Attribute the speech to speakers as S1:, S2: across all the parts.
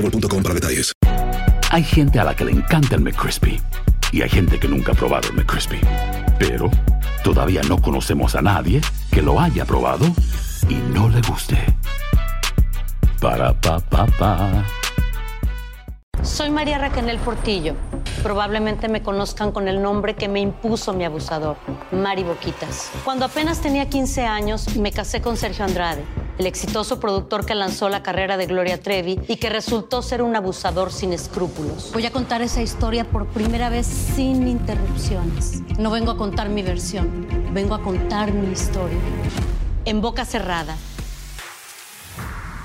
S1: boostmobile.com para detalles.
S2: Hay gente a la que le encanta el McCrispy y hay gente que nunca ha probado el McCrispy. Pero todavía no conocemos a nadie que lo haya probado y no le guste. Para pa pa pa.
S3: Soy María Raquel Portillo. Probablemente me conozcan con el nombre que me impuso mi abusador, Mari Boquitas. Cuando apenas tenía 15 años, me casé con Sergio Andrade, el exitoso productor que lanzó la carrera de Gloria Trevi y que resultó ser un abusador sin escrúpulos. Voy a contar esa historia por primera vez sin interrupciones. No vengo a contar mi versión, vengo a contar mi historia. En boca cerrada.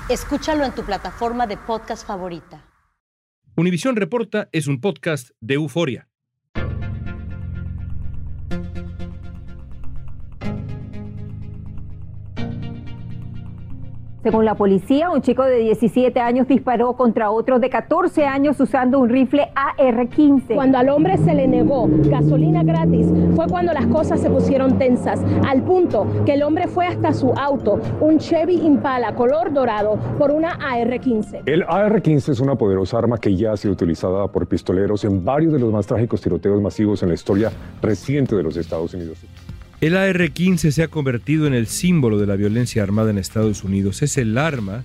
S3: Escúchalo en tu plataforma de podcast favorita.
S4: Univisión Reporta es un podcast de euforia.
S5: Según la policía, un chico de 17 años disparó contra otro de 14 años usando un rifle AR-15.
S6: Cuando al hombre se le negó gasolina gratis, fue cuando las cosas se pusieron tensas, al punto que el hombre fue hasta su auto, un Chevy Impala color dorado, por una AR-15.
S7: El AR-15 es una poderosa arma que ya ha sido utilizada por pistoleros en varios de los más trágicos tiroteos masivos en la historia reciente de los Estados Unidos.
S4: El AR-15 se ha convertido en el símbolo de la violencia armada en Estados Unidos. Es el arma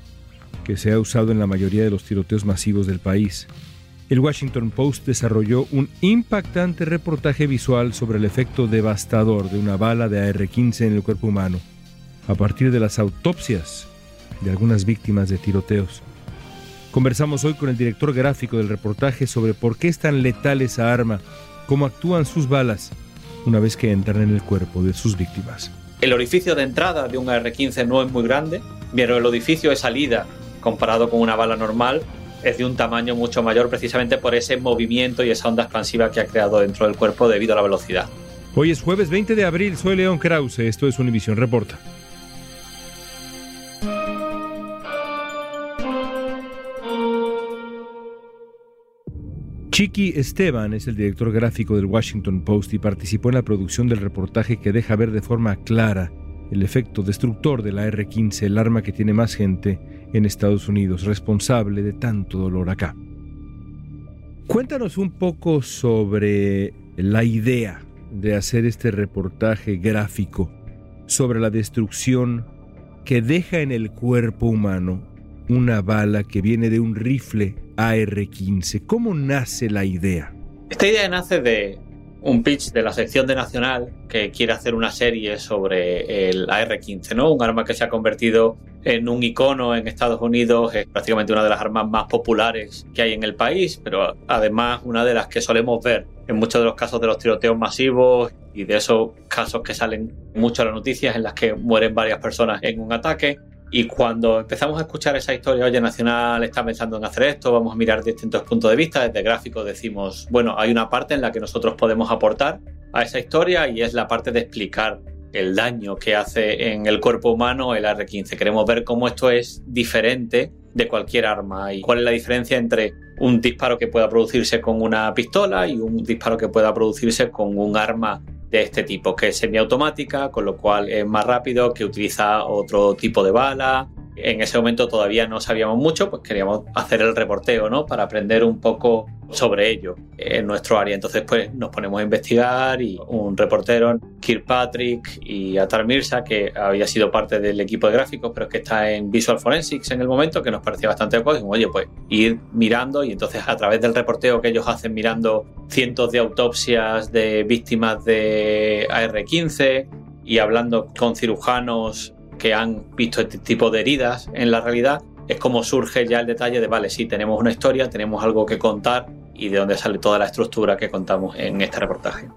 S4: que se ha usado en la mayoría de los tiroteos masivos del país. El Washington Post desarrolló un impactante reportaje visual sobre el efecto devastador de una bala de AR-15 en el cuerpo humano, a partir de las autopsias de algunas víctimas de tiroteos. Conversamos hoy con el director gráfico del reportaje sobre por qué es tan letal esa arma, cómo actúan sus balas una vez que entran en el cuerpo de sus víctimas.
S8: El orificio de entrada de un AR-15 no es muy grande, pero el orificio de salida, comparado con una bala normal, es de un tamaño mucho mayor precisamente por ese movimiento y esa onda expansiva que ha creado dentro del cuerpo debido a la velocidad.
S4: Hoy es jueves 20 de abril, soy León Krause, esto es Univisión Reporta. Chiqui Esteban es el director gráfico del Washington Post y participó en la producción del reportaje que deja ver de forma clara el efecto destructor de la R-15, el arma que tiene más gente en Estados Unidos, responsable de tanto dolor acá. Cuéntanos un poco sobre la idea de hacer este reportaje gráfico sobre la destrucción que deja en el cuerpo humano una bala que viene de un rifle AR-15. ¿Cómo nace la idea?
S8: Esta idea nace de un pitch de la sección de Nacional que quiere hacer una serie sobre el AR-15, ¿no? Un arma que se ha convertido en un icono en Estados Unidos, es prácticamente una de las armas más populares que hay en el país, pero además una de las que solemos ver en muchos de los casos de los tiroteos masivos y de esos casos que salen mucho en las noticias en las que mueren varias personas en un ataque. Y cuando empezamos a escuchar esa historia, oye, Nacional está pensando en hacer esto, vamos a mirar distintos puntos de vista, desde gráficos decimos, bueno, hay una parte en la que nosotros podemos aportar a esa historia y es la parte de explicar el daño que hace en el cuerpo humano el AR-15. Queremos ver cómo esto es diferente de cualquier arma y cuál es la diferencia entre un disparo que pueda producirse con una pistola y un disparo que pueda producirse con un arma de este tipo, que es semiautomática, con lo cual es más rápido, que utiliza otro tipo de bala. En ese momento todavía no sabíamos mucho, pues queríamos hacer el reporteo, ¿no? Para aprender un poco sobre ello en nuestro área. Entonces, pues nos ponemos a investigar y un reportero, Kirkpatrick y Atar Mirza, que había sido parte del equipo de gráficos, pero que está en Visual Forensics en el momento, que nos parecía bastante adecuado. oye, pues ir mirando y entonces a través del reporteo que ellos hacen mirando cientos de autopsias de víctimas de AR-15 y hablando con cirujanos que han visto este tipo de heridas en la realidad, es como surge ya el detalle de, vale, sí, tenemos una historia, tenemos algo que contar y de dónde sale toda la estructura que contamos en este reportaje.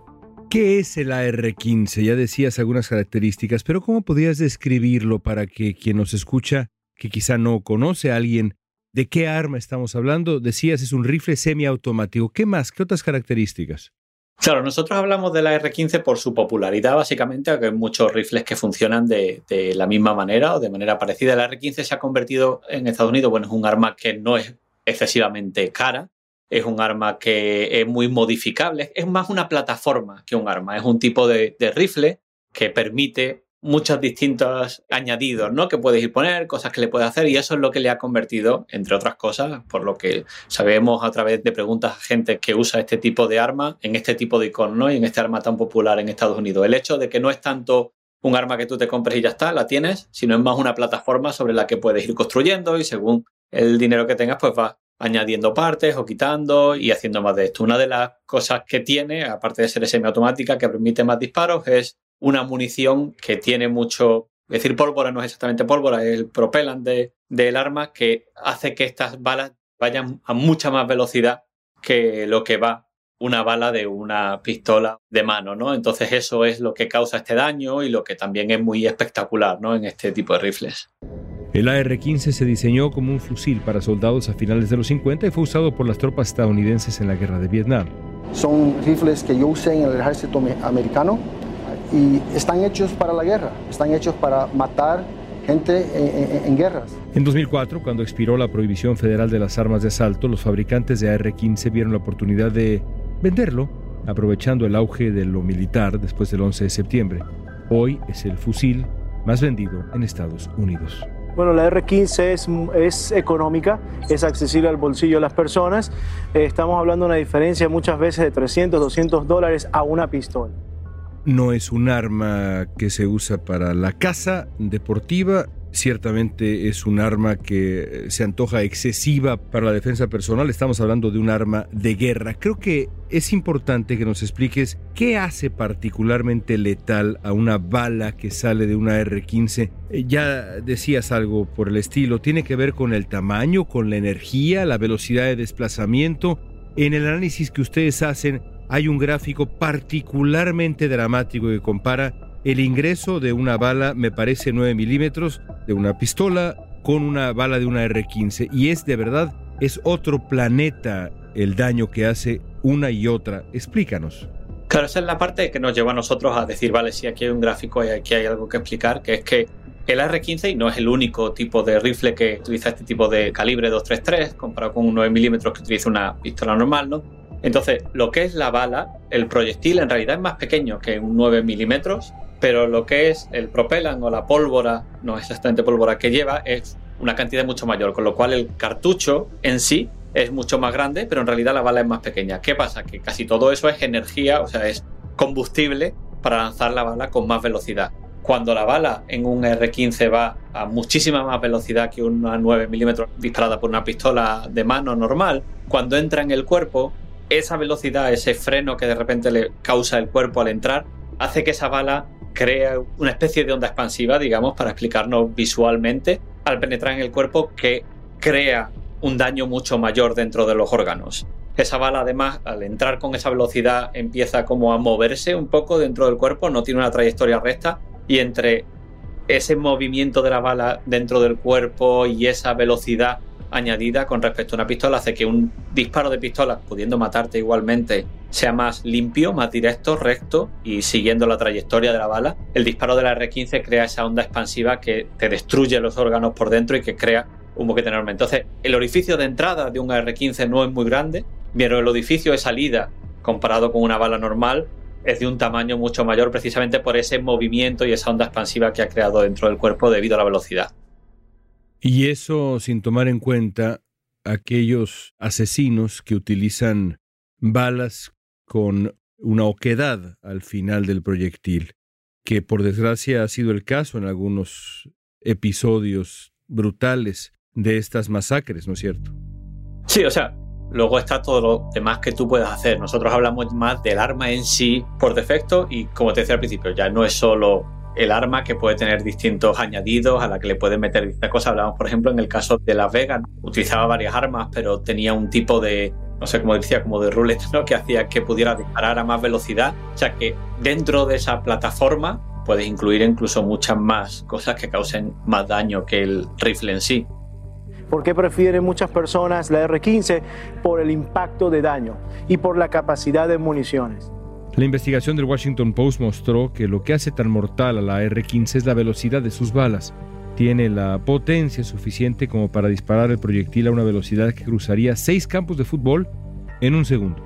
S4: ¿Qué es el AR-15? Ya decías algunas características, pero ¿cómo podrías describirlo para que quien nos escucha, que quizá no conoce a alguien, de qué arma estamos hablando? Decías, es un rifle semiautomático. ¿Qué más? ¿Qué otras características?
S8: Claro, nosotros hablamos de la R15 por su popularidad, básicamente, aunque hay muchos rifles que funcionan de, de, la misma manera o de manera parecida. La R15 se ha convertido en Estados Unidos, bueno, es un arma que no es excesivamente cara, es un arma que es muy modificable, es más una plataforma que un arma, es un tipo de, rifle que permite muchos distintos añadidos, ¿no? Que puedes ir poner, cosas que le puedes hacer, y eso es lo que le ha convertido, entre otras cosas, por lo que sabemos a través de preguntas a gente que usa este tipo de arma, en este tipo de icono, ¿no? Y en este arma tan popular en Estados Unidos. El hecho de que no es tanto un arma que tú te compres y ya está, la tienes, sino es más una plataforma sobre la que puedes ir construyendo y según el dinero que tengas, pues vas añadiendo partes o quitando y haciendo más de esto. Una de las cosas que tiene, aparte de ser semiautomática, que permite más disparos, es una munición que tiene mucho, es decir, pólvora no es exactamente pólvora, es el propelante del arma que hace que estas balas vayan a mucha más velocidad que lo que va una bala de una pistola de mano, ¿no? Entonces eso es lo que causa este daño y lo que también es muy espectacular, ¿no? En este tipo de rifles.
S4: El AR-15 se diseñó como un fusil para soldados a finales de los 50 y fue usado por las tropas estadounidenses en la guerra de Vietnam.
S9: Son rifles que yo usé en el ejército americano y están hechos para la guerra, están hechos para matar gente en, en, en, guerras.
S4: En 2004, cuando expiró la prohibición federal de las armas de asalto, los fabricantes de AR-15 vieron la oportunidad de venderlo, aprovechando el auge de lo militar después del 11 de septiembre. Hoy es el fusil más vendido en Estados Unidos.
S10: Bueno, la R15 es, económica, es accesible al bolsillo de las personas. Eh, estamos hablando de una diferencia muchas veces de 300, 200 dólares a una pistola.
S4: No es un arma que se usa para la caza deportiva, ciertamente es un arma que se antoja excesiva para la defensa personal. Estamos hablando de un arma de guerra. Creo que es importante que nos expliques qué hace particularmente letal a una bala que sale de una R15. Ya decías algo por el estilo. Tiene que ver con el tamaño, con la energía, la velocidad de desplazamiento. En el análisis que ustedes hacen, hay un gráfico particularmente dramático que compara el ingreso de una bala, me parece 9 milímetros, de una pistola con una bala de una R15. Y es de verdad, es otro planeta el daño que hace una y otra. Explícanos.
S8: Claro, esa es la parte que nos lleva a nosotros a decir, vale, si aquí hay un gráfico y aquí hay algo que explicar, que es que el R15 y no es el único tipo de rifle que utiliza este tipo de calibre 233 comparado con un 9 milímetros que utiliza una pistola normal, ¿no? Entonces, lo que es la bala, el proyectil en realidad es más pequeño que un 9 milímetros, pero lo que es el propelan o la pólvora, no es exactamente pólvora que lleva, es una cantidad mucho mayor, con lo cual el cartucho en sí es mucho más grande, pero en realidad la bala es más pequeña. ¿Qué pasa? Que casi todo eso es energía, o sea, es combustible para lanzar la bala con más velocidad. Cuando la bala en un R15 va a muchísima más velocidad que una 9 milímetros disparada por una pistola de mano normal, cuando entra en el cuerpo esa velocidad, ese freno que de repente le causa el cuerpo al entrar, hace que esa bala crea una especie de onda expansiva, digamos, para explicarnos visualmente, al penetrar en el cuerpo, que crea un daño mucho mayor dentro de los órganos. Esa bala, además, al entrar con esa velocidad, empieza como a moverse un poco dentro del cuerpo, no tiene una trayectoria recta, y entre ese movimiento de la bala dentro del cuerpo y esa velocidad añadida con respecto a una pistola hace que un disparo de pistola, pudiendo matarte igualmente, sea más limpio, más directo, recto y siguiendo la trayectoria de la bala. El disparo de la R15 crea esa onda expansiva que te destruye los órganos por dentro y que crea un boquete enorme. Entonces, el orificio de entrada de un R15 no es muy grande, pero el orificio de salida, comparado con una bala normal, es de un tamaño mucho mayor precisamente por ese movimiento y esa onda expansiva que ha creado dentro del cuerpo debido a la velocidad.
S4: Y eso sin tomar en cuenta aquellos asesinos que utilizan balas con una oquedad al final del proyectil, que por desgracia ha sido el caso en algunos episodios brutales de estas masacres, ¿no es cierto?
S8: Sí, o sea, luego está todo lo demás que tú puedes hacer. Nosotros hablamos más del arma en sí por defecto y como te decía al principio, ya no es solo el arma que puede tener distintos añadidos, a la que le pueden meter distintas cosas. Hablamos, por ejemplo, en el caso de Las Vegas, utilizaba varias armas, pero tenía un tipo de, no sé cómo decía, como de ruleta, ¿no? Que hacía que pudiera disparar a más velocidad. O sea que dentro de esa plataforma puedes incluir incluso muchas más cosas que causen más daño que el rifle en sí.
S10: ¿Por qué prefieren muchas personas la R15? Por el impacto de daño y por la capacidad de municiones.
S4: La investigación del Washington Post mostró que lo que hace tan mortal a la R-15 es la velocidad de sus balas. Tiene la potencia suficiente como para disparar el proyectil a una velocidad que cruzaría seis campos de fútbol en un segundo.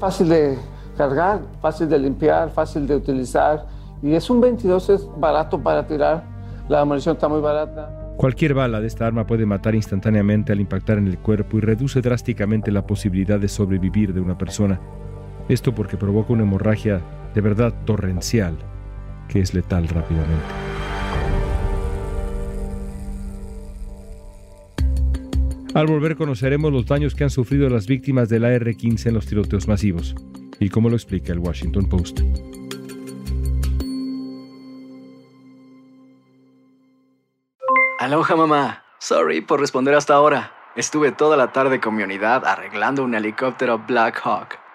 S11: Fácil de cargar, fácil de limpiar, fácil de utilizar. Y es un 22, es barato para tirar. La munición está muy barata.
S4: Cualquier bala de esta arma puede matar instantáneamente al impactar en el cuerpo y reduce drásticamente la posibilidad de sobrevivir de una persona. Esto porque provoca una hemorragia de verdad torrencial que es letal rápidamente. Al volver conoceremos los daños que han sufrido las víctimas de la R-15 en los tiroteos masivos y cómo lo explica el Washington Post.
S12: Aloha mamá. Sorry por responder hasta ahora. Estuve toda la tarde con mi unidad arreglando un helicóptero Black Hawk.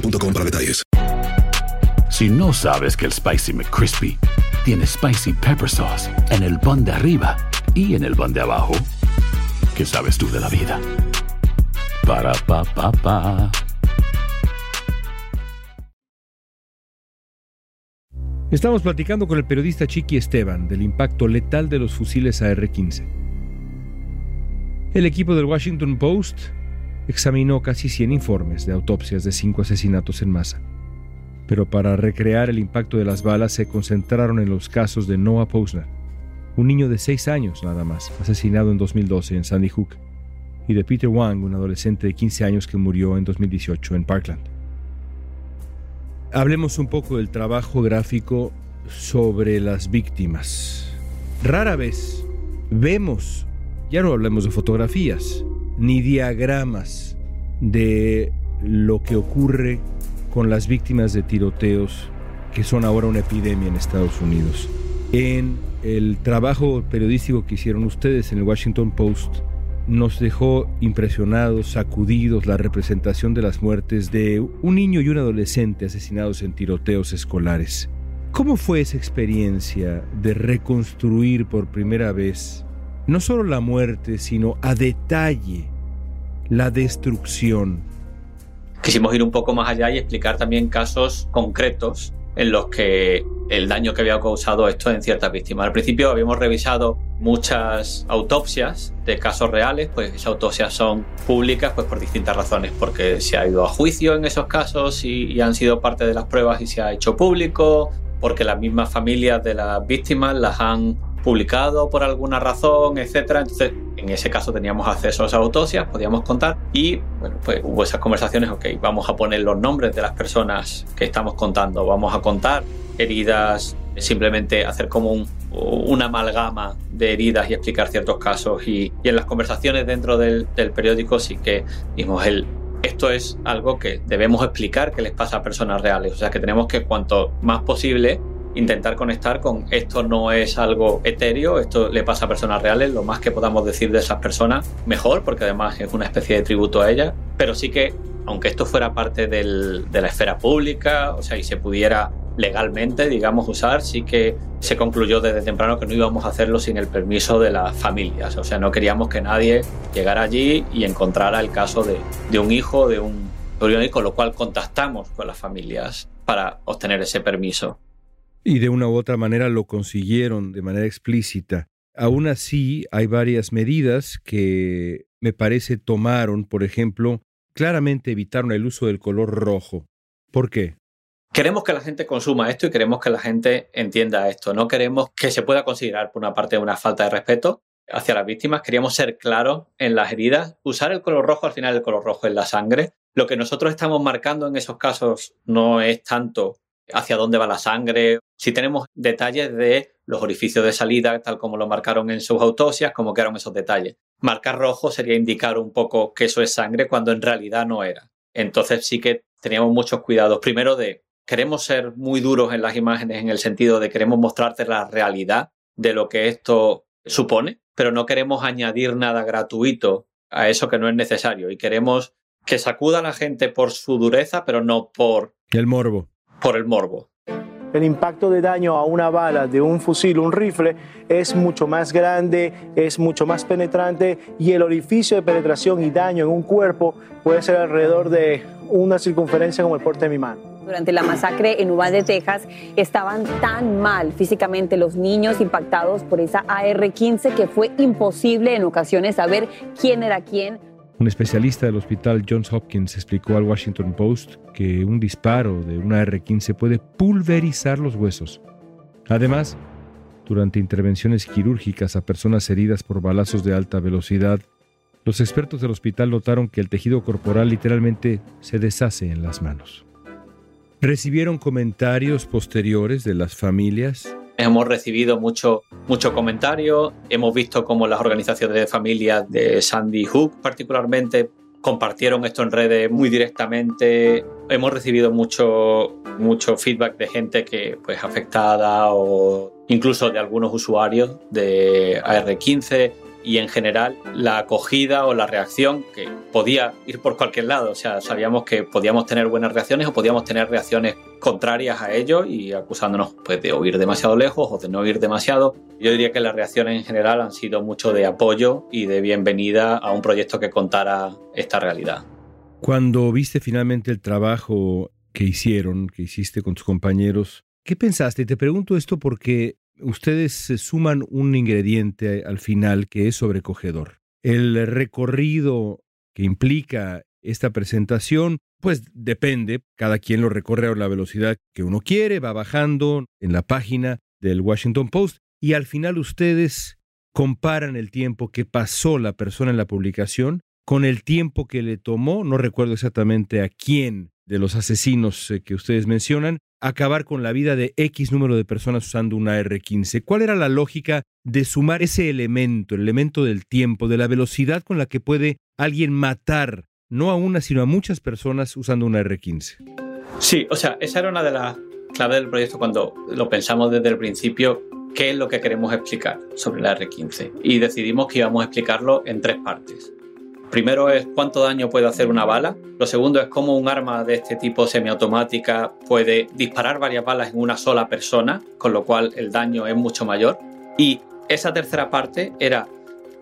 S1: boostmobile.com para detalles.
S2: Si no sabes que el Spicy McCrispy tiene Spicy Pepper Sauce en el pan de arriba y en el pan de abajo, ¿qué sabes tú de la vida? Para, pa, pa, pa.
S4: Estamos platicando con el periodista Chiqui Esteban del impacto letal de los fusiles AR-15. El equipo del Washington Post examinó casi 100 informes de autopsias de cinco asesinatos en masa. Pero para recrear el impacto de las balas se concentraron en los casos de Noah Posner, un niño de 6 años nada más, asesinado en 2012 en Sandy Hook, y de Peter Wang, un adolescente de 15 años que murió en 2018 en Parkland. Hablemos un poco del trabajo gráfico sobre las víctimas. Rara vez vemos, ya no hablemos de fotografías, ni diagramas de lo que ocurre con las víctimas de tiroteos que son ahora una epidemia en Estados Unidos. En el trabajo periodístico que hicieron ustedes en el Washington Post, nos dejó impresionados, sacudidos la representación de las muertes de un niño y un adolescente asesinados en tiroteos escolares. ¿Cómo fue esa experiencia de reconstruir por primera vez no solo la muerte, sino a detalle la destrucción?
S8: Quisimos ir un poco más allá y explicar también casos concretos en los que el daño que había causado esto en ciertas víctimas. Al principio habíamos revisado muchas autopsias de casos reales, pues esas autopsias son públicas pues por distintas razones, porque se ha ido a juicio en esos casos y, y han sido parte de las pruebas y se ha hecho público, porque las mismas familias de las víctimas las han publicado por alguna razón, etcétera. Entonces, en ese caso teníamos acceso a esas autopsias, podíamos contar y bueno, pues hubo esas conversaciones, ok, vamos a poner los nombres de las personas que estamos contando, vamos a contar heridas, simplemente hacer como un, una amalgama de heridas y explicar ciertos casos y, y en las conversaciones dentro del, del periódico sí que vimos el esto es algo que debemos explicar que les pasa a personas reales. O sea que tenemos que cuanto más posible intentar conectar con esto no es algo etéreo, esto le pasa a personas reales, lo más que podamos decir de esas personas, mejor, porque además es una especie de tributo a ellas, pero sí que, aunque esto fuera parte de la esfera pública, o sea, y se pudiera legalmente, digamos, usar, sí que se concluyó desde temprano que no íbamos a hacerlo sin el permiso de las familias. O sea, no queríamos que nadie llegara allí y encontrara el caso de, de un hijo, de un sobrino, con lo cual contactamos con las familias para obtener ese permiso.
S4: Y de una u otra manera lo consiguieron de manera explícita. Aún así, hay varias medidas que me parece, tomaron, por ejemplo, claramente evitaron el uso del color rojo. ¿Por qué?
S8: Queremos que la gente consuma esto y queremos que la gente entienda esto. No queremos que se pueda considerar por una parte una falta de respeto hacia las víctimas. Queríamos ser claros en las heridas. Usar el color rojo, al final el color rojo es la sangre. Lo que nosotros estamos marcando en esos casos no es tanto hacia dónde va la sangre. Si tenemos detalles de los orificios de salida, tal como lo marcaron en sus autopsias, como que eran esos detalles. Marcar rojo sería indicar un poco que eso es sangre cuando en realidad no era. Entonces sí que teníamos muchos cuidados. Primero de, queremos ser muy duros en las imágenes en el sentido de queremos mostrarte la realidad de lo que esto supone, pero no queremos añadir nada gratuito a eso que no es necesario y queremos que sacuda a la gente por su dureza, pero no por
S4: el morbo.
S8: Por el morbo.
S10: El impacto de daño a una bala de un fusil, un rifle, es mucho más grande, es mucho más penetrante y el orificio de penetración y daño en un cuerpo puede ser alrededor de una circunferencia como el porte de mi mano
S13: durante la masacre en Uvalde, Texas, estaban tan mal físicamente los niños impactados por esa AR-15 que fue imposible en ocasiones saber quién era quién.
S4: Un especialista del hospital Johns Hopkins explicó al Washington Post que un disparo de una AR-15 puede pulverizar los huesos. Además, durante intervenciones quirúrgicas a personas heridas por balazos de alta velocidad, los expertos del hospital notaron que el tejido corporal literalmente se deshace en las manos. ¿Recibieron comentarios posteriores de las familias?
S8: Hemos recibido mucho, mucho comentario, hemos visto cómo las organizaciones de familias de Sandy Hook particularmente compartieron esto en redes muy directamente. Hemos recibido mucho, mucho feedback de gente que pues afectada o incluso de algunos usuarios de AR15 y en general la acogida o la reacción que podía ir por cualquier lado. O sea, sabíamos que podíamos tener buenas reacciones o podíamos tener reacciones contrarias a ello y acusándonos pues, de oír demasiado lejos o de no oír demasiado. Yo diría que las reacciones en general han sido mucho de apoyo y de bienvenida a un proyecto que contara esta realidad.
S4: Cuando viste finalmente el trabajo que hicieron, que hiciste con tus compañeros, ¿qué pensaste? Te pregunto esto porque ustedes suman un ingrediente al final que es sobrecogedor. El recorrido que implica esta presentación, pues depende, cada quien lo recorre a la velocidad que uno quiere, va bajando en la página del Washington Post y al final ustedes comparan el tiempo que pasó la persona en la publicación con el tiempo que le tomó, no recuerdo exactamente a quién de los asesinos eh, que ustedes mencionan, acabar con la vida de X número de personas usando una R15. ¿Cuál era la lógica de sumar ese elemento, el elemento del tiempo, de la velocidad con la que puede alguien matar, no a una, sino a muchas personas usando una R15?
S8: Sí, o sea, esa era una de las claves del proyecto cuando lo pensamos desde el principio, qué es lo que queremos explicar sobre la R15. Y decidimos que íbamos a explicarlo en tres partes. Primero es cuánto daño puede hacer una bala. Lo segundo es cómo un arma de este tipo semiautomática puede disparar varias balas en una sola persona, con lo cual el daño es mucho mayor. Y esa tercera parte era,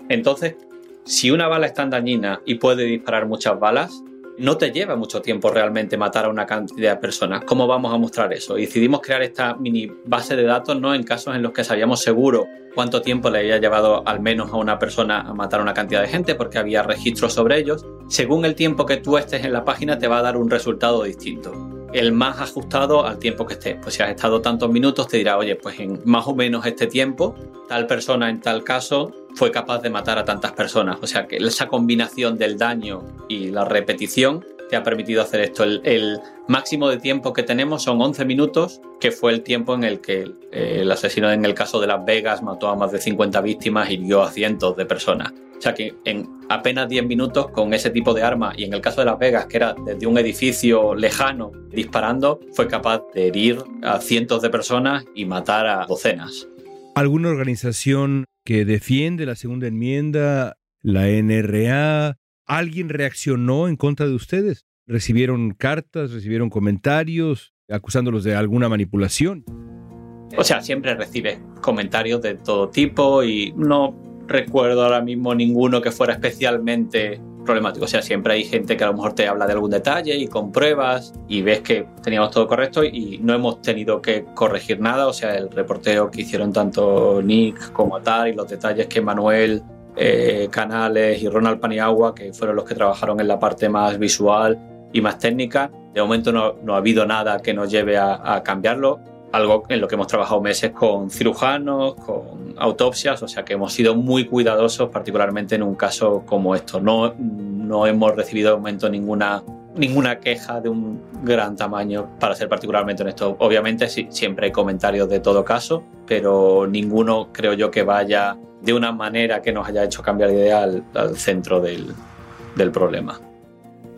S8: entonces, si una bala es tan dañina y puede disparar muchas balas, no te lleva mucho tiempo realmente matar a una cantidad de personas. ¿Cómo vamos a mostrar eso? Decidimos crear esta mini base de datos no en casos en los que sabíamos seguro cuánto tiempo le había llevado al menos a una persona a matar a una cantidad de gente porque había registros sobre ellos. Según el tiempo que tú estés en la página te va a dar un resultado distinto. El más ajustado al tiempo que estés. Pues si has estado tantos minutos te dirá, oye, pues en más o menos este tiempo, tal persona en tal caso fue capaz de matar a tantas personas. O sea que esa combinación del daño y la repetición te ha permitido hacer esto. El, máximo de tiempo que tenemos son 11 minutos, que fue el tiempo en el que eh, el asesino en el caso de Las Vegas mató a más de 50 víctimas y hirió a cientos de personas. O sea que en apenas 10 minutos con ese tipo de arma y en el caso de Las Vegas, que era desde un edificio lejano disparando, fue capaz de herir a cientos de personas y matar a docenas.
S4: ¿Alguna organización que defiende la segunda enmienda, la NRA, ¿alguien reaccionó en contra de ustedes? ¿Recibieron cartas, recibieron comentarios acusándolos de alguna manipulación?
S8: O sea, siempre recibe comentarios de todo tipo y no recuerdo ahora mismo ninguno que fuera especialmente problemático. O sea, siempre hay gente que a lo mejor te habla de algún detalle y con pruebas y ves que teníamos todo correcto y no hemos tenido que corregir nada. O sea, el reporteo que hicieron tanto Nick como Tal y los detalles que Manuel eh, Canales y Ronald Paniagua, que fueron los que trabajaron en la parte más visual y más técnica. De momento no, ha habido nada que nos lleve a cambiarlo algo en lo que hemos trabajado meses con cirujanos, con autopsias, o sea que hemos sido muy cuidadosos, particularmente en un caso como esto. No, no hemos recibido de momento ninguna, ninguna queja de un gran tamaño, para ser particularmente honesto. Obviamente sí, siempre hay comentarios de todo caso, pero ninguno creo yo que vaya de una manera que nos haya hecho cambiar de idea al, al centro del, del problema.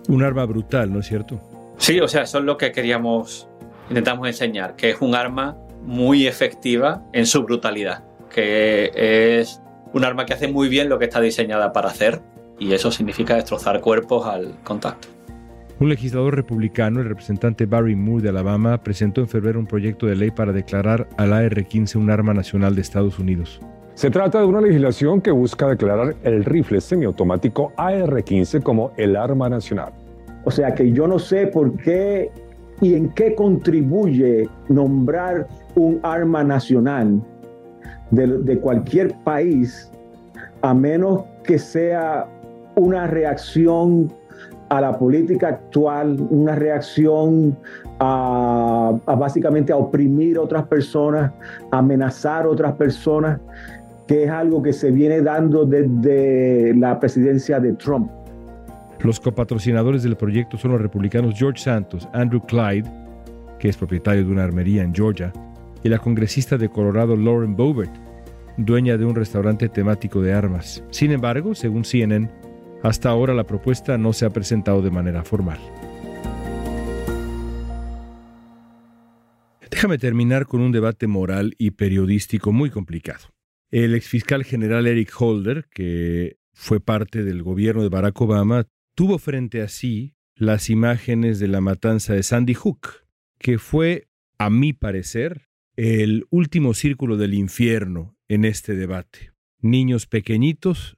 S4: Un arma brutal, ¿no es cierto?
S8: Sí, o sea, eso es lo que queríamos intentamos enseñar, que es un arma muy efectiva en su brutalidad, que es un arma que hace muy bien lo que está diseñada para hacer y eso significa destrozar cuerpos al contacto.
S4: Un legislador republicano, el representante Barry Moore de Alabama, presentó en febrero un proyecto de ley para declarar al AR-15 un arma nacional de Estados Unidos.
S7: Se trata de una legislación que busca declarar el rifle semiautomático AR-15 como el arma nacional.
S14: O sea que yo no sé por qué y en qué contribuye nombrar un arma nacional de, cualquier país a menos que sea una reacción a la política actual, una reacción a, básicamente a oprimir a otras personas, amenazar a otras personas, que es algo que se viene dando desde la presidencia de Trump.
S4: Los copatrocinadores del proyecto son los republicanos George Santos, Andrew Clyde, que es propietario de una armería en Georgia, y la congresista de Colorado Lauren Boebert, dueña de un restaurante temático de armas. Sin embargo, según CNN, hasta ahora la propuesta no se ha presentado de manera formal. Déjame terminar con un debate moral y periodístico muy complicado. El exfiscal general Eric Holder, que fue parte del gobierno de Barack Obama, tuvo frente a sí las imágenes de la matanza de Sandy Hook, que fue, a mi parecer, el último círculo del infierno en este debate. Niños pequeñitos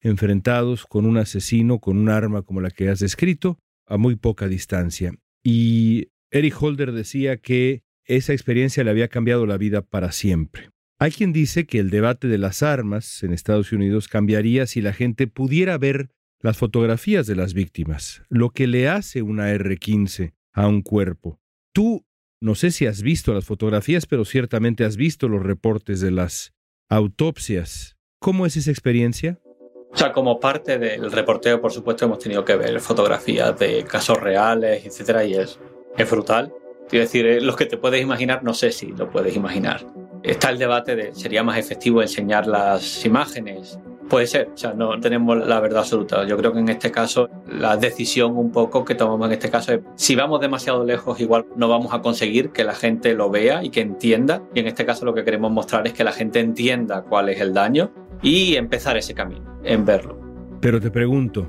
S4: enfrentados con un asesino con un arma como la que has descrito a muy poca distancia. Y Eric Holder decía que esa experiencia le había cambiado la vida para siempre. Hay quien dice que el debate de las armas en Estados Unidos cambiaría si la gente pudiera ver las fotografías de las víctimas, lo que le hace una R-15 a un cuerpo. Tú, no sé si has visto las fotografías, pero ciertamente has visto los reportes de las autopsias. ¿Cómo es esa experiencia?
S8: O sea, como parte del reporteo, por supuesto, hemos tenido que ver fotografías de casos reales, etcétera, y es, es brutal. Quiero decir, eh, lo que te puedes imaginar, no sé si lo puedes imaginar. Está el debate de sería más efectivo enseñar las imágenes Puede ser, o sea, no tenemos la verdad absoluta. Yo creo que en este caso la decisión un poco que tomamos en este caso es si vamos demasiado lejos igual no vamos a conseguir que la gente lo vea y que entienda. Y en este caso lo que queremos mostrar es que la gente entienda cuál es el daño y empezar ese camino, en verlo.
S4: Pero te pregunto,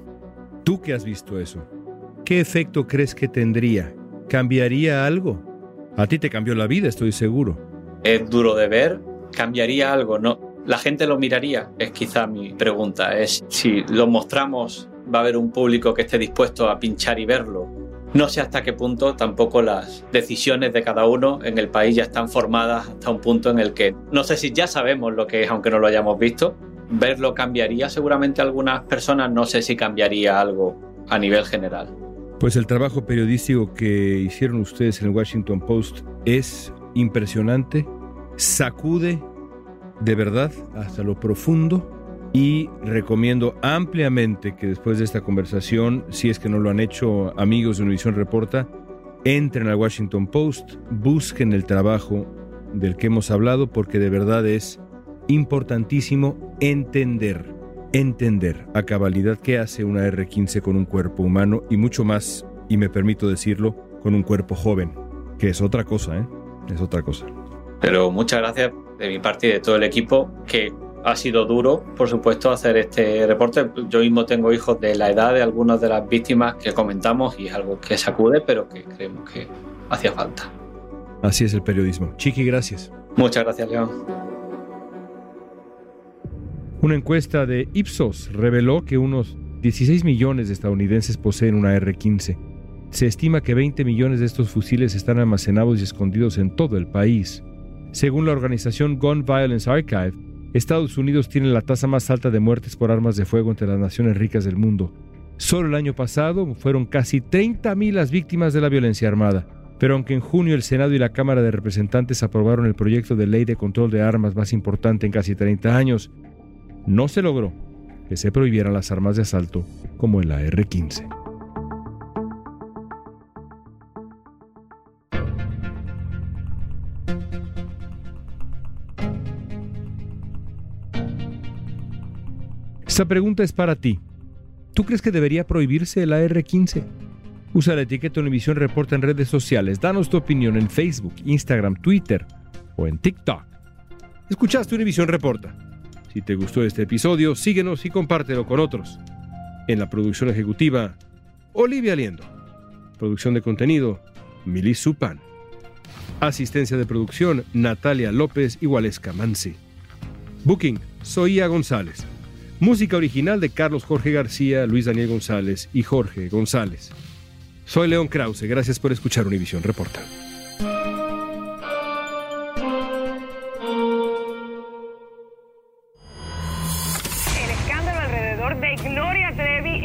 S4: tú que has visto eso, ¿qué efecto crees que tendría? ¿Cambiaría algo? A ti te cambió la vida, estoy seguro.
S8: Es duro de ver, cambiaría algo, no, la gente lo miraría? Es quizá mi pregunta. Es si lo mostramos, va a haber un público que esté dispuesto a pinchar y verlo. No sé hasta qué punto tampoco las decisiones de cada uno en el país ya están formadas hasta un punto en el que no sé si ya sabemos lo que es, aunque no lo hayamos visto. Verlo cambiaría seguramente a algunas personas, no sé si cambiaría algo a nivel general.
S4: Pues el trabajo periodístico que hicieron ustedes en el Washington Post es impresionante, sacude de verdad hasta lo profundo y recomiendo ampliamente que después de esta conversación, si es que no lo han hecho amigos de Univisión Reporta, entren al Washington Post, busquen el trabajo del que hemos hablado porque de verdad es importantísimo entender, entender a cabalidad qué hace una R15 con un cuerpo humano y mucho más, y me permito decirlo, con un cuerpo joven, que es otra cosa, ¿eh? Es otra cosa.
S8: Pero muchas gracias de mi parte y de todo el equipo, que ha sido duro, por supuesto, hacer este reporte. Yo mismo tengo hijos de la edad de algunas de las víctimas que comentamos y es algo que sacude, pero que creemos que hacía falta.
S4: Así es el periodismo. Chiqui, gracias.
S8: Muchas gracias, León.
S4: Una encuesta de Ipsos reveló que unos 16 millones de estadounidenses poseen una R-15. Se estima que 20 millones de estos fusiles están almacenados y escondidos en todo el país. Según la organización Gun Violence Archive, Estados Unidos tiene la tasa más alta de muertes por armas de fuego entre las naciones ricas del mundo. Solo el año pasado fueron casi 30.000 las víctimas de la violencia armada. Pero aunque en junio el Senado y la Cámara de Representantes aprobaron el proyecto de ley de control de armas más importante en casi 30 años, no se logró que se prohibieran las armas de asalto como el AR-15. Esta pregunta es para ti. ¿Tú crees que debería prohibirse el AR-15? Usa la etiqueta Univisión Reporta en redes sociales. Danos tu opinión en Facebook, Instagram, Twitter o en TikTok. Escuchaste Univisión Reporta. Si te gustó este episodio, síguenos y compártelo con otros. En la producción ejecutiva, Olivia Liendo. Producción de contenido, Milis Supan. Asistencia de producción, Natalia López y Mansi. Booking, Soía González. Música original de Carlos Jorge García, Luis Daniel González y Jorge González. Soy León Krause, gracias por escuchar Univisión Reporta.
S15: El escándalo alrededor de Gloria Trevi